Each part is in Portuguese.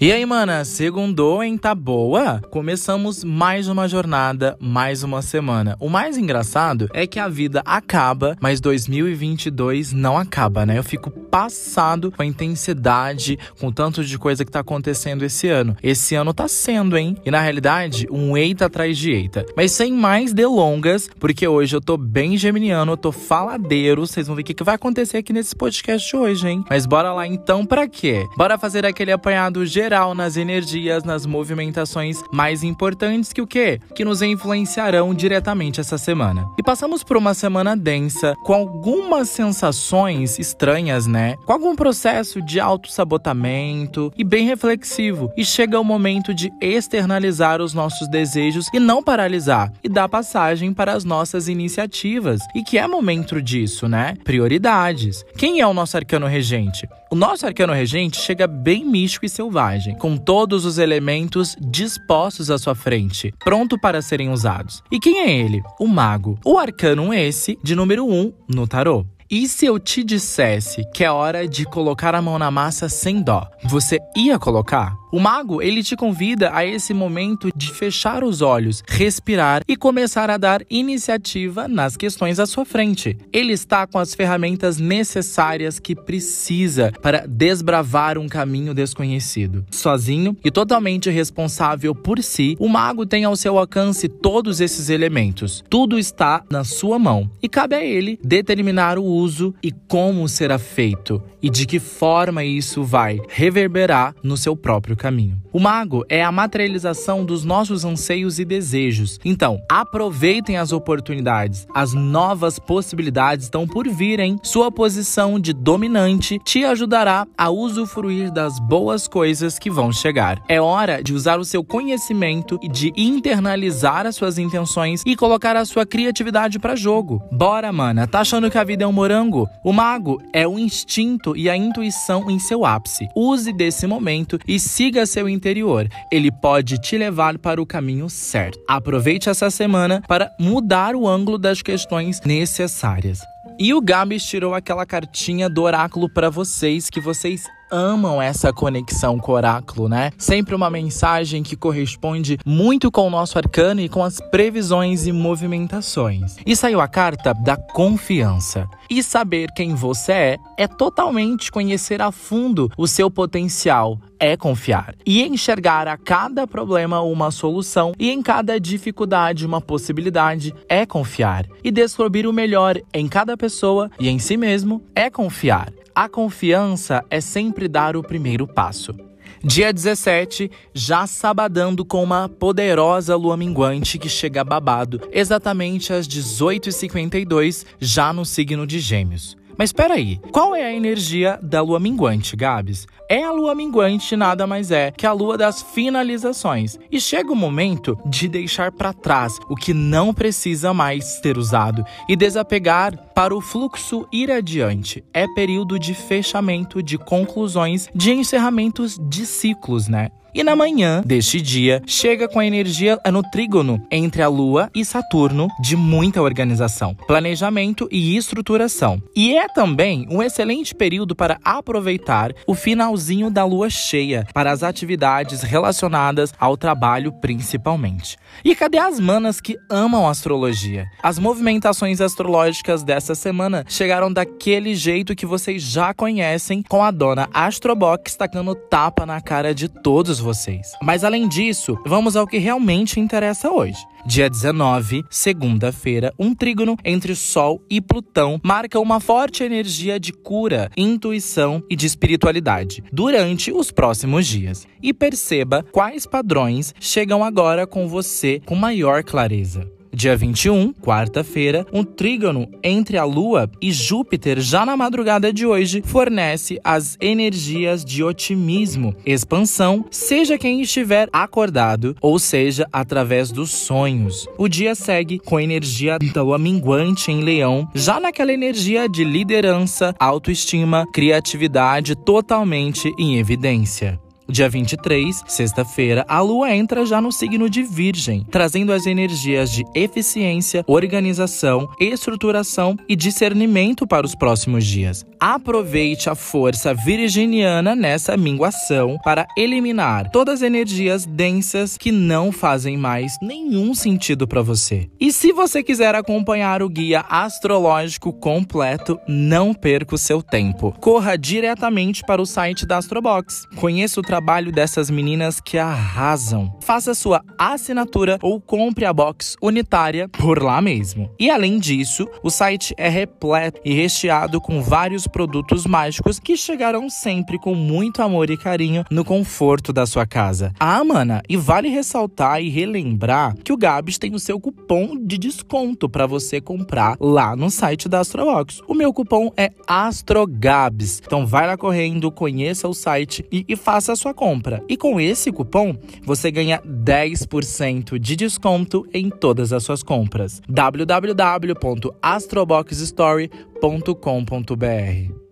E aí, mana, segundou, hein? Tá boa? Começamos mais uma jornada, mais uma semana. O mais engraçado é que a vida acaba, mas 2022 não acaba, né? Eu fico passado com a intensidade, com o tanto de coisa que tá acontecendo esse ano. Esse ano tá sendo, hein? E na realidade, um eita atrás de eita. Mas sem mais delongas, porque hoje eu tô bem geminiano, eu tô faladeiro. Vocês vão ver o que vai acontecer aqui nesse podcast hoje, hein? Mas bora lá então, pra quê? Bora fazer aquele apanhado geral geral nas energias, nas movimentações mais importantes que o quê? Que nos influenciarão diretamente essa semana. E passamos por uma semana densa, com algumas sensações estranhas, né? Com algum processo de autossabotamento e bem reflexivo. E chega o momento de externalizar os nossos desejos e não paralisar, e dar passagem para as nossas iniciativas. E que é momento disso, né? Prioridades. Quem é o nosso arcano regente? O nosso arcano regente chega bem místico e selvagem, com todos os elementos dispostos à sua frente, pronto para serem usados. E quem é ele? O mago. O arcano esse de número 1 um no tarô. E se eu te dissesse que é hora de colocar a mão na massa sem dó, você ia colocar? O mago, ele te convida a esse momento de fechar os olhos, respirar e começar a dar iniciativa nas questões à sua frente. Ele está com as ferramentas necessárias que precisa para desbravar um caminho desconhecido. Sozinho e totalmente responsável por si, o mago tem ao seu alcance todos esses elementos. Tudo está na sua mão e cabe a ele determinar o uso e como será feito e de que forma isso vai reverberar no seu próprio caminho. O mago é a materialização dos nossos anseios e desejos. Então, aproveitem as oportunidades. As novas possibilidades estão por vir, hein? Sua posição de dominante te ajudará a usufruir das boas coisas que vão chegar. É hora de usar o seu conhecimento e de internalizar as suas intenções e colocar a sua criatividade para jogo. Bora, mana. Tá achando que a vida é um morango? O mago é o instinto e a intuição em seu ápice. Use desse momento e siga seu interior. Ele pode te levar para o caminho certo. Aproveite essa semana para mudar o ângulo das questões necessárias. E o Gabs tirou aquela cartinha do oráculo para vocês que vocês amam essa conexão com o oráculo, né? Sempre uma mensagem que corresponde muito com o nosso arcano e com as previsões e movimentações. E saiu a carta da confiança. E saber quem você é é totalmente conhecer a fundo o seu potencial, é confiar. E enxergar a cada problema uma solução e em cada dificuldade uma possibilidade é confiar. E descobrir o melhor em cada pessoa e em si mesmo é confiar. A confiança é sempre dar o primeiro passo. Dia 17, já sabadando com uma poderosa lua minguante que chega babado, exatamente às 18h52, já no signo de Gêmeos. Mas espera aí, qual é a energia da lua minguante, Gabs? É a lua minguante nada mais é que a lua das finalizações. E chega o momento de deixar para trás o que não precisa mais ser usado e desapegar para o fluxo ir adiante. É período de fechamento, de conclusões, de encerramentos de ciclos, né? E na manhã deste dia, chega com a energia no trígono entre a Lua e Saturno de muita organização, planejamento e estruturação. E é também um excelente período para aproveitar o finalzinho da Lua cheia para as atividades relacionadas ao trabalho principalmente. E cadê as manas que amam astrologia? As movimentações astrológicas dessa semana chegaram daquele jeito que vocês já conhecem, com a dona Astrobox tacando tapa na cara de todos vocês. Mas além disso, vamos ao que realmente interessa hoje. Dia 19, segunda-feira, um trígono entre Sol e Plutão marca uma forte energia de cura, intuição e de espiritualidade durante os próximos dias. E perceba quais padrões chegam agora com você com maior clareza. Dia 21, quarta-feira, um trígono entre a Lua e Júpiter, já na madrugada de hoje, fornece as energias de otimismo, expansão, seja quem estiver acordado, ou seja, através dos sonhos. O dia segue com a energia da Lua minguante em Leão, já naquela energia de liderança, autoestima, criatividade totalmente em evidência. Dia 23, sexta-feira, a lua entra já no signo de Virgem, trazendo as energias de eficiência, organização, estruturação e discernimento para os próximos dias. Aproveite a força virginiana nessa minguação para eliminar todas as energias densas que não fazem mais nenhum sentido para você. E se você quiser acompanhar o guia astrológico completo, não perca o seu tempo. Corra diretamente para o site da Astrobox. Conheça o trabalho dessas meninas que arrasam. Faça sua assinatura ou compre a box unitária por lá mesmo. E além disso, o site é repleto e recheado com vários produtos mágicos que chegarão sempre com muito amor e carinho no conforto da sua casa. Ah, mana, e vale ressaltar e relembrar que o Gabs tem o seu cupom de desconto para você comprar lá no site da Astrobox. O meu cupom é ASTROGABS. Então vai lá correndo, conheça o site e, e faça a sua compra. E com esse cupom, você ganha 10% de desconto em todas as suas compras. www.astroboxstory.com.br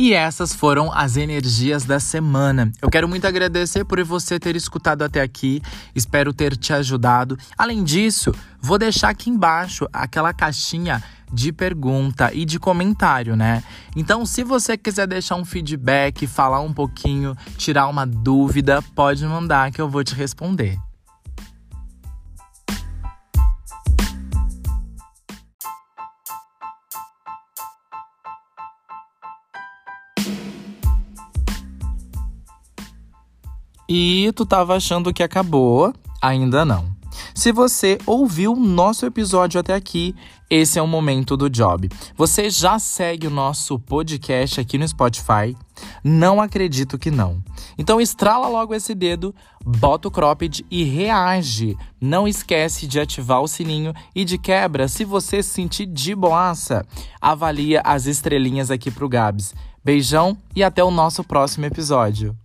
E essas foram as energias da semana. Eu quero muito agradecer por você ter escutado até aqui. Espero ter te ajudado. Além disso, vou deixar aqui embaixo aquela caixinha de pergunta e de comentário, né? Então, se você quiser deixar um feedback, falar um pouquinho, tirar uma dúvida, pode mandar que eu vou te responder. E tu tava achando que acabou? Ainda não. Se você ouviu o nosso episódio até aqui, esse é o momento do job. Você já segue o nosso podcast aqui no Spotify? Não acredito que não. Então estrala logo esse dedo, bota o cropped e reage. Não esquece de ativar o sininho e de quebra, se você se sentir de boaça, avalia as estrelinhas aqui pro Gabs. Beijão e até o nosso próximo episódio.